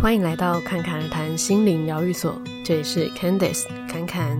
欢迎来到侃侃而谈心灵疗愈所，这里是 Candice 侃侃。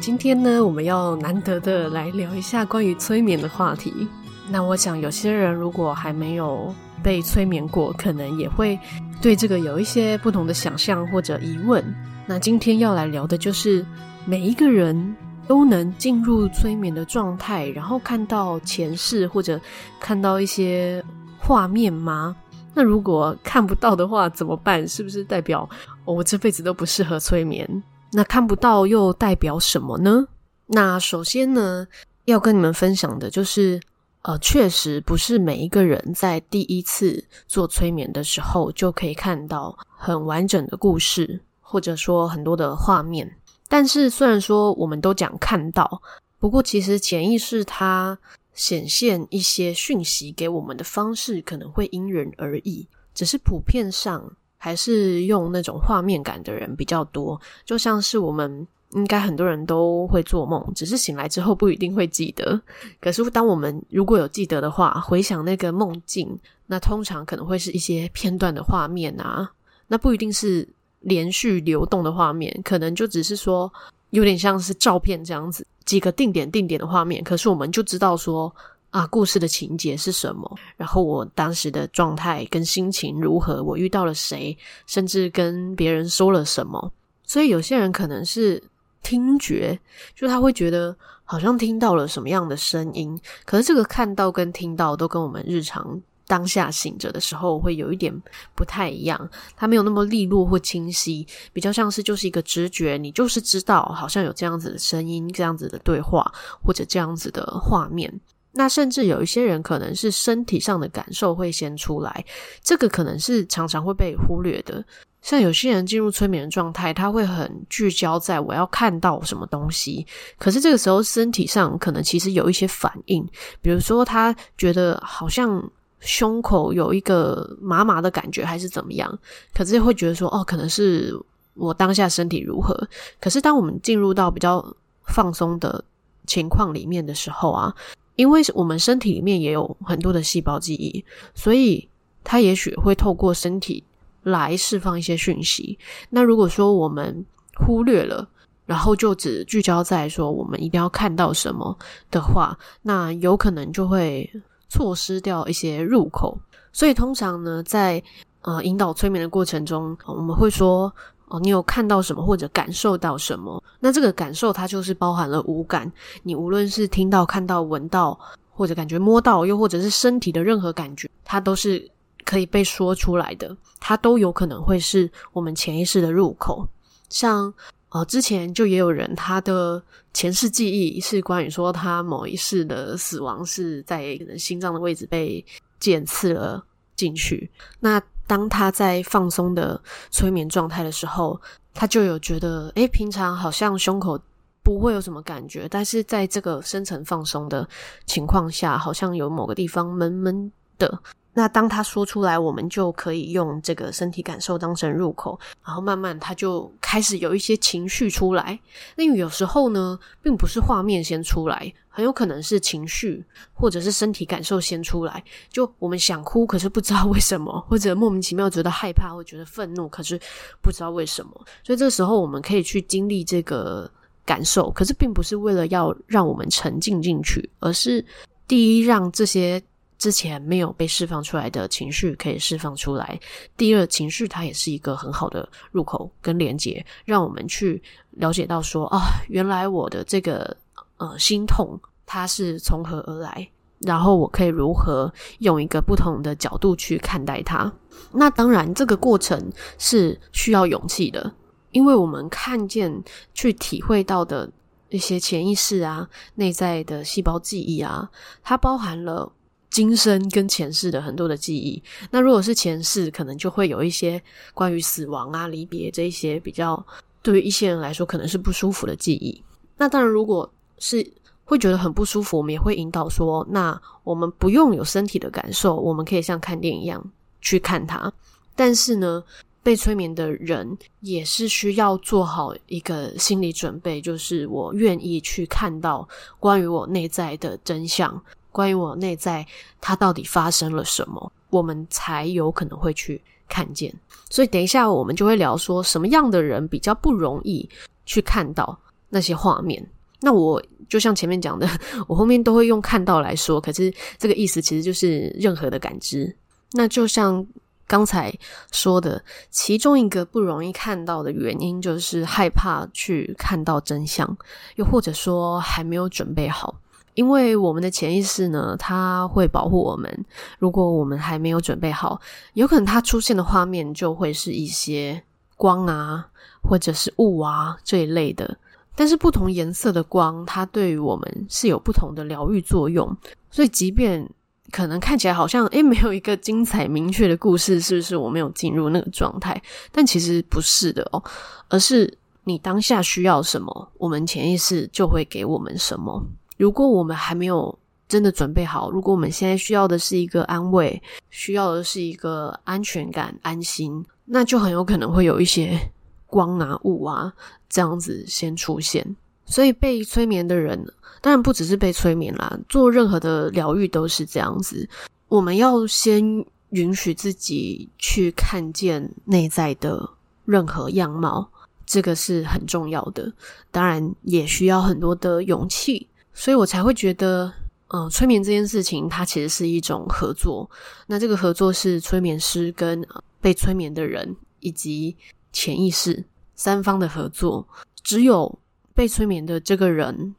今天呢，我们要难得的来聊一下关于催眠的话题。那我想，有些人如果还没有被催眠过，可能也会对这个有一些不同的想象或者疑问。那今天要来聊的就是每一个人。都能进入催眠的状态，然后看到前世或者看到一些画面吗？那如果看不到的话怎么办？是不是代表，我这辈子都不适合催眠？那看不到又代表什么呢？那首先呢，要跟你们分享的就是，呃，确实不是每一个人在第一次做催眠的时候就可以看到很完整的故事，或者说很多的画面。但是，虽然说我们都讲看到，不过其实潜意识它显现一些讯息给我们的方式可能会因人而异。只是普遍上还是用那种画面感的人比较多。就像是我们应该很多人都会做梦，只是醒来之后不一定会记得。可是当我们如果有记得的话，回想那个梦境，那通常可能会是一些片段的画面啊，那不一定是。连续流动的画面，可能就只是说有点像是照片这样子，几个定点定点的画面。可是我们就知道说啊，故事的情节是什么，然后我当时的状态跟心情如何，我遇到了谁，甚至跟别人说了什么。所以有些人可能是听觉，就他会觉得好像听到了什么样的声音，可是这个看到跟听到都跟我们日常。当下醒着的时候会有一点不太一样，它没有那么利落或清晰，比较像是就是一个直觉，你就是知道好像有这样子的声音、这样子的对话或者这样子的画面。那甚至有一些人可能是身体上的感受会先出来，这个可能是常常会被忽略的。像有些人进入催眠状态，他会很聚焦在我要看到什么东西，可是这个时候身体上可能其实有一些反应，比如说他觉得好像。胸口有一个麻麻的感觉，还是怎么样？可是会觉得说，哦，可能是我当下身体如何。可是当我们进入到比较放松的情况里面的时候啊，因为我们身体里面也有很多的细胞记忆，所以它也许会透过身体来释放一些讯息。那如果说我们忽略了，然后就只聚焦在说我们一定要看到什么的话，那有可能就会。错失掉一些入口，所以通常呢，在呃引导催眠的过程中，我们会说哦，你有看到什么或者感受到什么？那这个感受它就是包含了五感，你无论是听到、看到、闻到，或者感觉摸到，又或者是身体的任何感觉，它都是可以被说出来的，它都有可能会是我们潜意识的入口，像。哦，之前就也有人，他的前世记忆是关于说他某一世的死亡是在可能心脏的位置被剑刺了进去。那当他在放松的催眠状态的时候，他就有觉得，诶，平常好像胸口不会有什么感觉，但是在这个深层放松的情况下，好像有某个地方闷闷的。那当他说出来，我们就可以用这个身体感受当成入口，然后慢慢他就开始有一些情绪出来。那有时候呢，并不是画面先出来，很有可能是情绪或者是身体感受先出来。就我们想哭，可是不知道为什么，或者莫名其妙觉得害怕或觉得愤怒，可是不知道为什么。所以这时候我们可以去经历这个感受，可是并不是为了要让我们沉浸进去，而是第一让这些。之前没有被释放出来的情绪可以释放出来。第二，情绪它也是一个很好的入口跟连接，让我们去了解到说啊，原来我的这个呃心痛它是从何而来，然后我可以如何用一个不同的角度去看待它。那当然，这个过程是需要勇气的，因为我们看见去体会到的一些潜意识啊、内在的细胞记忆啊，它包含了。今生跟前世的很多的记忆，那如果是前世，可能就会有一些关于死亡啊、离别这一些比较对于一些人来说可能是不舒服的记忆。那当然，如果是会觉得很不舒服，我们也会引导说，那我们不用有身体的感受，我们可以像看电影一样去看它。但是呢，被催眠的人也是需要做好一个心理准备，就是我愿意去看到关于我内在的真相。关于我内在它到底发生了什么，我们才有可能会去看见。所以等一下我们就会聊说什么样的人比较不容易去看到那些画面。那我就像前面讲的，我后面都会用看到来说，可是这个意思其实就是任何的感知。那就像刚才说的，其中一个不容易看到的原因，就是害怕去看到真相，又或者说还没有准备好。因为我们的潜意识呢，它会保护我们。如果我们还没有准备好，有可能它出现的画面就会是一些光啊，或者是雾啊这一类的。但是不同颜色的光，它对于我们是有不同的疗愈作用。所以，即便可能看起来好像诶，没有一个精彩明确的故事，是不是我没有进入那个状态？但其实不是的哦，而是你当下需要什么，我们潜意识就会给我们什么。如果我们还没有真的准备好，如果我们现在需要的是一个安慰，需要的是一个安全感、安心，那就很有可能会有一些光啊、雾啊。这样子先出现，所以被催眠的人，当然不只是被催眠啦，做任何的疗愈都是这样子。我们要先允许自己去看见内在的任何样貌，这个是很重要的。当然也需要很多的勇气，所以我才会觉得，嗯、呃，催眠这件事情它其实是一种合作。那这个合作是催眠师跟被催眠的人以及潜意识。三方的合作，只有被催眠的这个人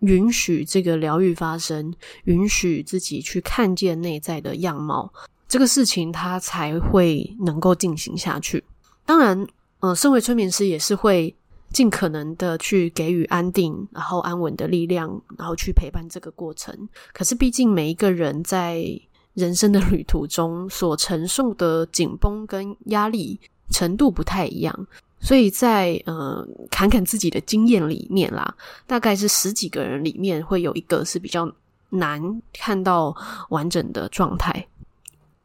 允许这个疗愈发生，允许自己去看见内在的样貌，这个事情他才会能够进行下去。当然，呃，身为催眠师也是会尽可能的去给予安定，然后安稳的力量，然后去陪伴这个过程。可是，毕竟每一个人在人生的旅途中所承受的紧绷跟压力程度不太一样。所以在呃，侃侃自己的经验里面啦，大概是十几个人里面会有一个是比较难看到完整的状态，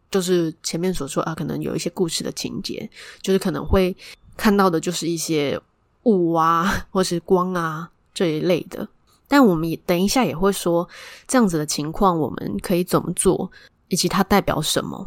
就是前面所说啊，可能有一些故事的情节，就是可能会看到的就是一些雾啊，或是光啊这一类的。但我们也等一下也会说这样子的情况，我们可以怎么做，以及它代表什么。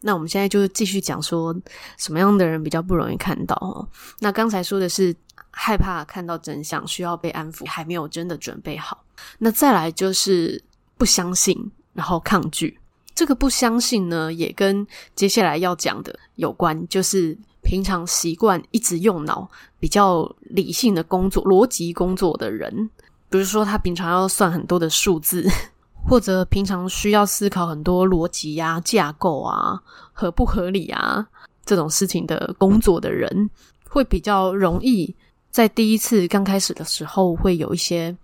那我们现在就继续讲说什么样的人比较不容易看到。那刚才说的是害怕看到真相，需要被安抚，还没有真的准备好。那再来就是不相信，然后抗拒。这个不相信呢，也跟接下来要讲的有关，就是平常习惯一直用脑、比较理性的工作、逻辑工作的人，比如说他平常要算很多的数字。或者平常需要思考很多逻辑呀、架构啊、合不合理啊这种事情的工作的人，会比较容易在第一次刚开始的时候会有一些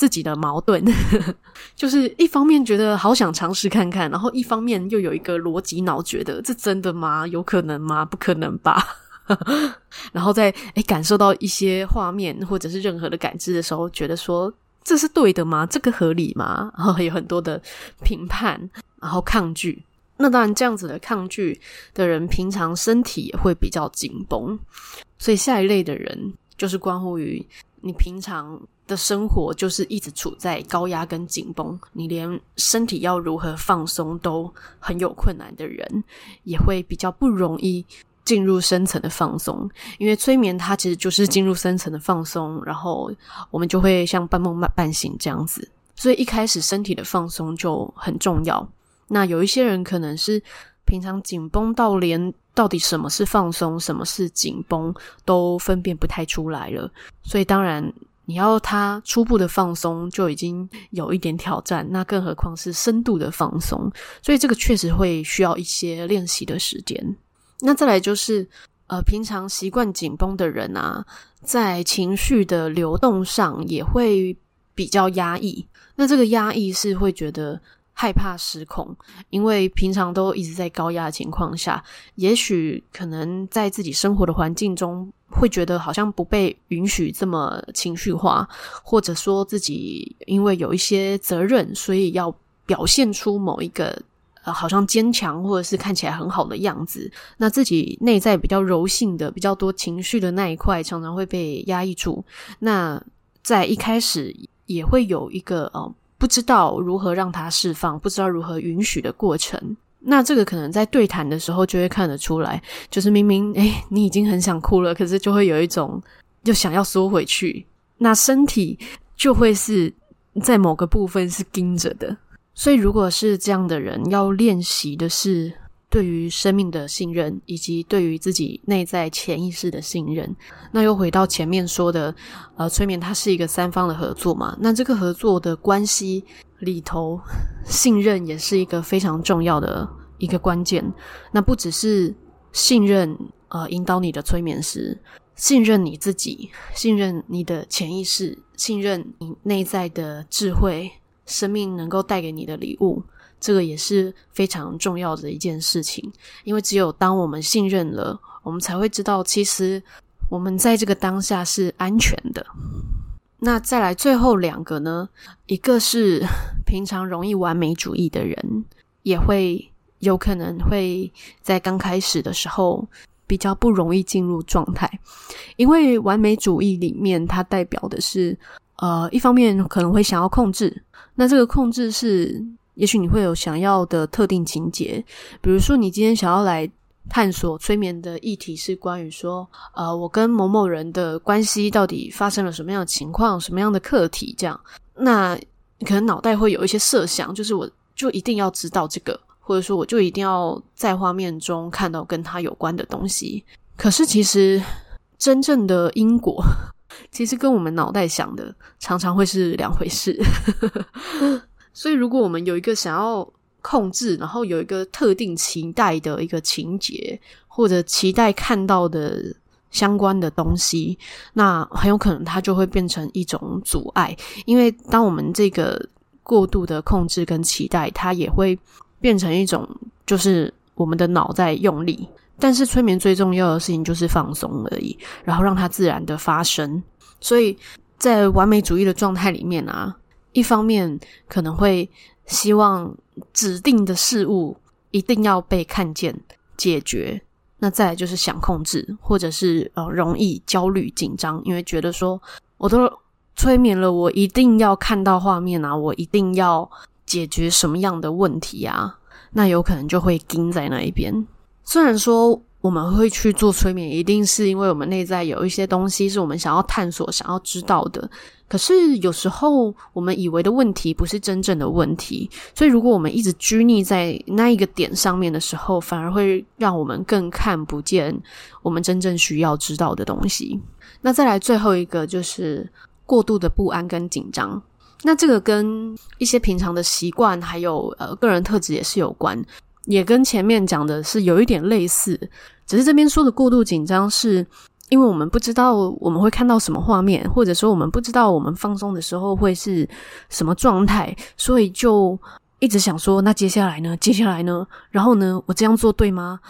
自己的矛盾，就是一方面觉得好想尝试看看，然后一方面又有一个逻辑脑觉得这真的吗？有可能吗？不可能吧？然后在诶感受到一些画面或者是任何的感知的时候，觉得说。这是对的吗？这个合理吗？然后有很多的评判，然后抗拒。那当然，这样子的抗拒的人，平常身体也会比较紧绷。所以下一类的人，就是关乎于你平常的生活，就是一直处在高压跟紧绷，你连身体要如何放松都很有困难的人，也会比较不容易。进入深层的放松，因为催眠它其实就是进入深层的放松，然后我们就会像半梦半醒这样子。所以一开始身体的放松就很重要。那有一些人可能是平常紧绷到连到底什么是放松，什么是紧绷都分辨不太出来了。所以当然你要他初步的放松就已经有一点挑战，那更何况是深度的放松。所以这个确实会需要一些练习的时间。那再来就是，呃，平常习惯紧绷的人啊，在情绪的流动上也会比较压抑。那这个压抑是会觉得害怕失控，因为平常都一直在高压的情况下，也许可能在自己生活的环境中，会觉得好像不被允许这么情绪化，或者说自己因为有一些责任，所以要表现出某一个。呃，好像坚强或者是看起来很好的样子，那自己内在比较柔性的、比较多情绪的那一块，常常会被压抑住。那在一开始也会有一个呃不知道如何让它释放，不知道如何允许的过程。那这个可能在对谈的时候就会看得出来，就是明明 诶，你已经很想哭了，可是就会有一种又想要缩回去，那身体就会是在某个部分是盯着的。所以如果是这样的人，要练习的是对于生命的信任，以及对于自己内在潜意识的信任。那又回到前面说的，呃，催眠它是一个三方的合作嘛，那这个合作的关系。里头，信任也是一个非常重要的一个关键。那不只是信任，呃，引导你的催眠师，信任你自己，信任你的潜意识，信任你内在的智慧，生命能够带给你的礼物，这个也是非常重要的一件事情。因为只有当我们信任了，我们才会知道，其实我们在这个当下是安全的。那再来最后两个呢？一个是 平常容易完美主义的人，也会有可能会在刚开始的时候比较不容易进入状态，因为完美主义里面它代表的是，呃，一方面可能会想要控制，那这个控制是，也许你会有想要的特定情节，比如说你今天想要来。探索催眠的议题是关于说，呃，我跟某某人的关系到底发生了什么样的情况，什么样的课题？这样，那可能脑袋会有一些设想，就是我就一定要知道这个，或者说我就一定要在画面中看到跟他有关的东西。可是其实真正的因果，其实跟我们脑袋想的常常会是两回事。所以如果我们有一个想要。控制，然后有一个特定期待的一个情节，或者期待看到的相关的东西，那很有可能它就会变成一种阻碍。因为当我们这个过度的控制跟期待，它也会变成一种，就是我们的脑在用力。但是催眠最重要的事情就是放松而已，然后让它自然的发生。所以在完美主义的状态里面啊，一方面可能会希望。指定的事物一定要被看见、解决，那再就是想控制，或者是呃容易焦虑、紧张，因为觉得说我都催眠了，我一定要看到画面啊，我一定要解决什么样的问题啊，那有可能就会盯在那一边。虽然说我们会去做催眠，一定是因为我们内在有一些东西是我们想要探索、想要知道的。可是有时候，我们以为的问题不是真正的问题，所以如果我们一直拘泥在那一个点上面的时候，反而会让我们更看不见我们真正需要知道的东西。那再来最后一个就是过度的不安跟紧张，那这个跟一些平常的习惯还有呃个人特质也是有关，也跟前面讲的是有一点类似，只是这边说的过度紧张是。因为我们不知道我们会看到什么画面，或者说我们不知道我们放松的时候会是什么状态，所以就一直想说，那接下来呢？接下来呢？然后呢？我这样做对吗？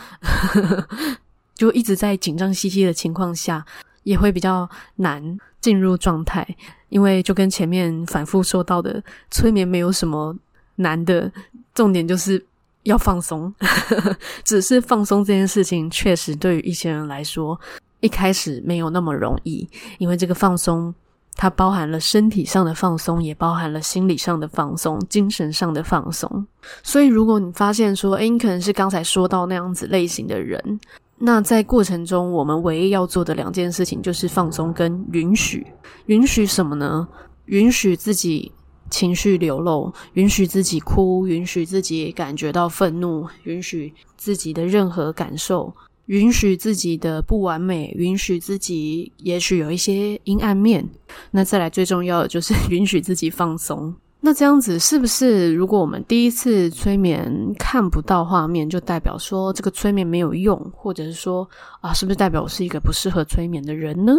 就一直在紧张兮兮的情况下，也会比较难进入状态。因为就跟前面反复说到的，催眠没有什么难的，重点就是要放松。只是放松这件事情，确实对于一些人来说。一开始没有那么容易，因为这个放松，它包含了身体上的放松，也包含了心理上的放松、精神上的放松。所以，如果你发现说，诶，你可能是刚才说到那样子类型的人，那在过程中，我们唯一要做的两件事情就是放松跟允许。允许什么呢？允许自己情绪流露，允许自己哭，允许自己感觉到愤怒，允许自己的任何感受。允许自己的不完美，允许自己也许有一些阴暗面。那再来最重要的就是 允许自己放松。那这样子是不是，如果我们第一次催眠看不到画面，就代表说这个催眠没有用，或者是说啊，是不是代表我是一个不适合催眠的人呢？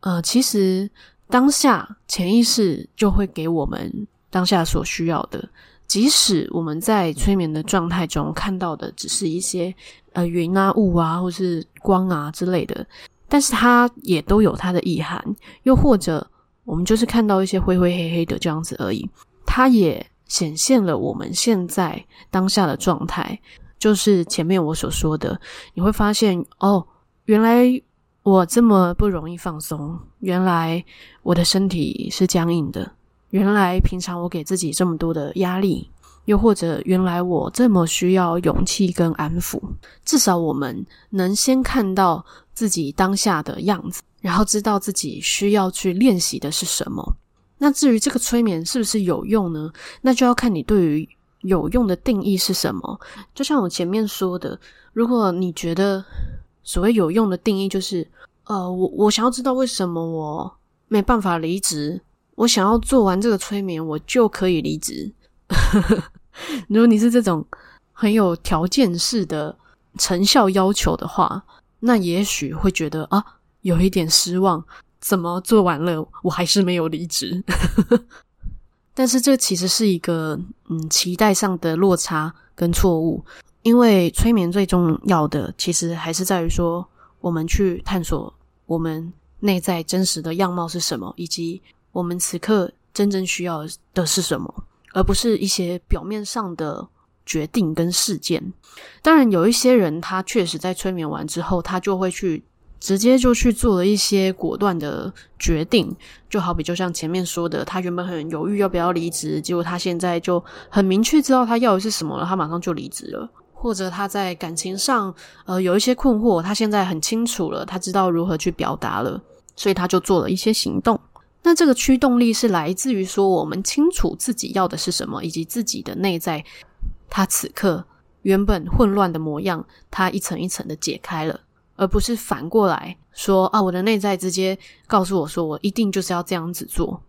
呃，其实当下潜意识就会给我们当下所需要的。即使我们在催眠的状态中看到的只是一些呃云啊雾啊或是光啊之类的，但是它也都有它的意涵。又或者我们就是看到一些灰灰黑黑的这样子而已，它也显现了我们现在当下的状态。就是前面我所说的，你会发现哦，原来我这么不容易放松，原来我的身体是僵硬的。原来平常我给自己这么多的压力，又或者原来我这么需要勇气跟安抚。至少我们能先看到自己当下的样子，然后知道自己需要去练习的是什么。那至于这个催眠是不是有用呢？那就要看你对于有用的定义是什么。就像我前面说的，如果你觉得所谓有用的定义就是，呃，我我想要知道为什么我没办法离职，我想要做完这个催眠，我就可以离职。如果你是这种很有条件式的成效要求的话，那也许会觉得啊，有一点失望。怎么做完了，我还是没有离职？但是这其实是一个嗯期待上的落差跟错误，因为催眠最重要的其实还是在于说，我们去探索我们内在真实的样貌是什么，以及我们此刻真正需要的是什么，而不是一些表面上的决定跟事件。当然，有一些人他确实在催眠完之后，他就会去。直接就去做了一些果断的决定，就好比就像前面说的，他原本很犹豫要不要离职，结果他现在就很明确知道他要的是什么了，他马上就离职了。或者他在感情上，呃，有一些困惑，他现在很清楚了，他知道如何去表达了，所以他就做了一些行动。那这个驱动力是来自于说，我们清楚自己要的是什么，以及自己的内在，他此刻原本混乱的模样，他一层一层的解开了。而不是反过来说啊，我的内在直接告诉我说，我一定就是要这样子做。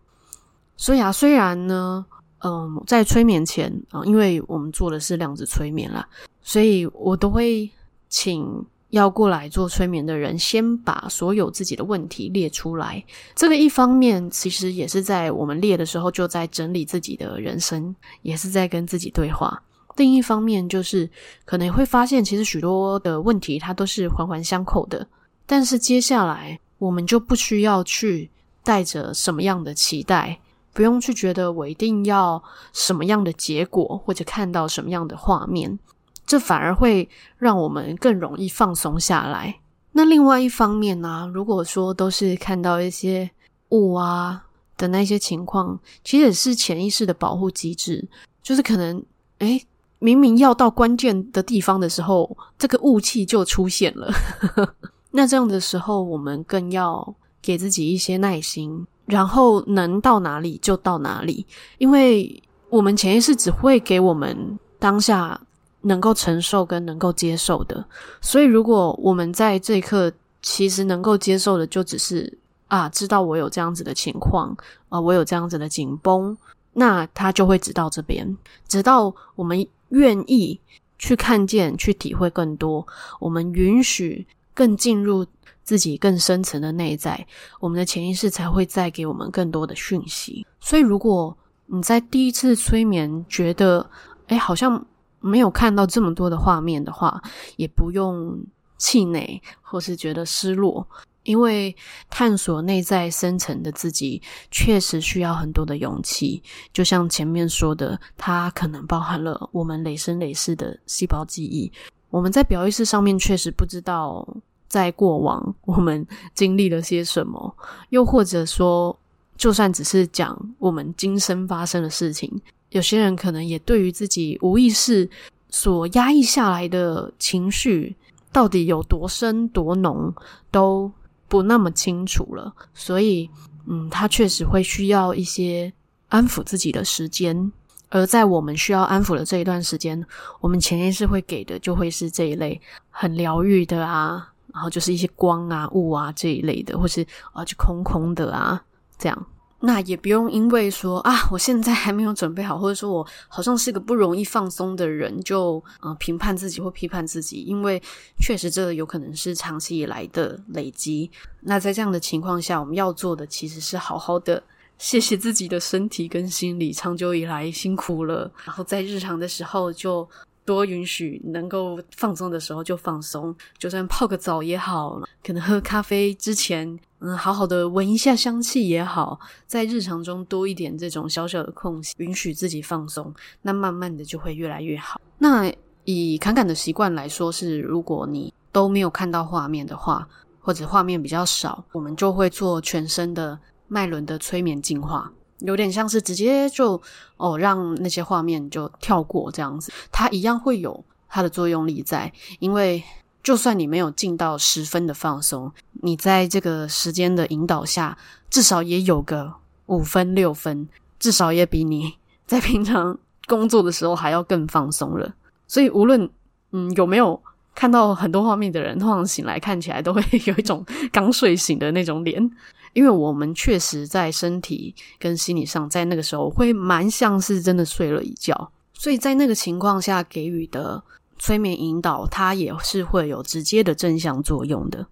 所以啊，虽然呢，嗯，在催眠前啊，因为我们做的是量子催眠啦，所以我都会请要过来做催眠的人先把所有自己的问题列出来。这个一方面其实也是在我们列的时候就在整理自己的人生，也是在跟自己对话。另一方面，就是可能会发现，其实许多的问题它都是环环相扣的。但是接下来，我们就不需要去带着什么样的期待，不用去觉得我一定要什么样的结果，或者看到什么样的画面，这反而会让我们更容易放松下来。那另外一方面呢，如果说都是看到一些雾啊的那些情况，其实也是潜意识的保护机制，就是可能诶明明要到关键的地方的时候，这个雾气就出现了。那这样的时候，我们更要给自己一些耐心，然后能到哪里就到哪里，因为我们潜意识只会给我们当下能够承受跟能够接受的。所以，如果我们在这一刻其实能够接受的，就只是啊，知道我有这样子的情况啊，我有这样子的紧绷，那他就会直到这边，直到我们。愿意去看见、去体会更多，我们允许更进入自己更深层的内在，我们的潜意识才会再给我们更多的讯息。所以，如果你在第一次催眠觉得，诶，好像没有看到这么多的画面的话，也不用气馁或是觉得失落。因为探索内在深层的自己，确实需要很多的勇气。就像前面说的，它可能包含了我们累生累世的细胞记忆。我们在表意识上面确实不知道，在过往我们经历了些什么，又或者说，就算只是讲我们今生发生的事情，有些人可能也对于自己无意识所压抑下来的情绪，到底有多深多浓，都。不那么清楚了，所以，嗯，他确实会需要一些安抚自己的时间。而在我们需要安抚的这一段时间，我们潜意识会给的就会是这一类很疗愈的啊，然后就是一些光啊、雾啊这一类的，或是啊就空空的啊这样。那也不用因为说啊，我现在还没有准备好，或者说我好像是个不容易放松的人，就呃评判自己或批判自己，因为确实这有可能是长期以来的累积。那在这样的情况下，我们要做的其实是好好的谢谢自己的身体跟心理，长久以来辛苦了，然后在日常的时候就。多允许能够放松的时候就放松，就算泡个澡也好，可能喝咖啡之前，嗯，好好的闻一下香气也好，在日常中多一点这种小小的空隙，允许自己放松，那慢慢的就会越来越好。那以侃侃的习惯来说，是如果你都没有看到画面的话，或者画面比较少，我们就会做全身的脉轮的催眠净化。有点像是直接就哦让那些画面就跳过这样子，它一样会有它的作用力在，因为就算你没有进到十分的放松，你在这个时间的引导下，至少也有个五分六分，至少也比你在平常工作的时候还要更放松了。所以无论嗯有没有看到很多画面的人，通常醒来看起来都会 有一种刚睡醒的那种脸。因为我们确实在身体跟心理上，在那个时候会蛮像是真的睡了一觉，所以在那个情况下给予的催眠引导，它也是会有直接的正向作用的，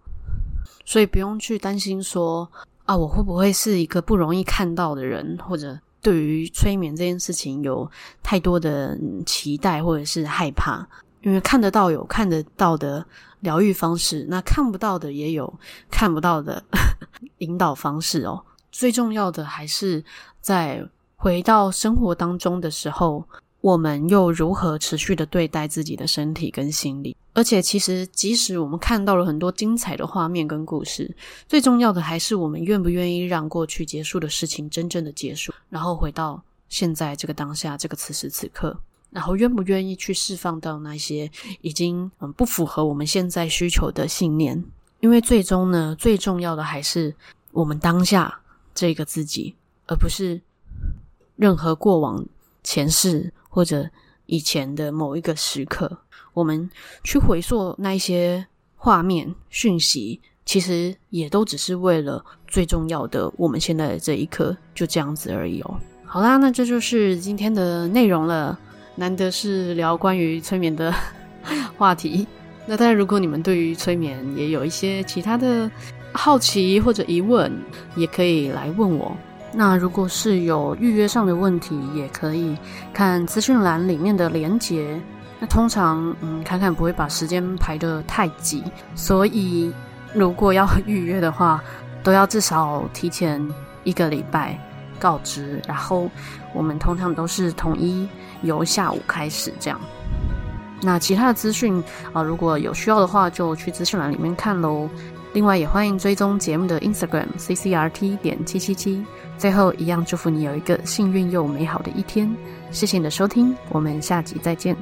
所以不用去担心说啊，我会不会是一个不容易看到的人，或者对于催眠这件事情有太多的期待或者是害怕，因为看得到有看得到的疗愈方式，那看不到的也有看不到的 引导方式哦。最重要的还是在回到生活当中的时候，我们又如何持续的对待自己的身体跟心理？而且，其实即使我们看到了很多精彩的画面跟故事，最重要的还是我们愿不愿意让过去结束的事情真正的结束，然后回到现在这个当下，这个此时此刻。然后愿不愿意去释放到那些已经嗯不符合我们现在需求的信念？因为最终呢，最重要的还是我们当下这个自己，而不是任何过往、前世或者以前的某一个时刻。我们去回溯那一些画面、讯息，其实也都只是为了最重要的我们现在的这一刻，就这样子而已哦。好啦，那这就是今天的内容了。难得是聊关于催眠的 话题，那当然，如果你们对于催眠也有一些其他的好奇或者疑问，也可以来问我。那如果是有预约上的问题，也可以看资讯栏里面的连结。那通常，嗯，侃侃不会把时间排得太挤，所以如果要预约的话，都要至少提前一个礼拜告知。然后我们通常都是统一。由下午开始这样，那其他的资讯啊，如果有需要的话，就去资讯栏里面看喽。另外，也欢迎追踪节目的 Instagram ccrt 点七七七。最后，一样祝福你有一个幸运又美好的一天。谢谢你的收听，我们下集再见。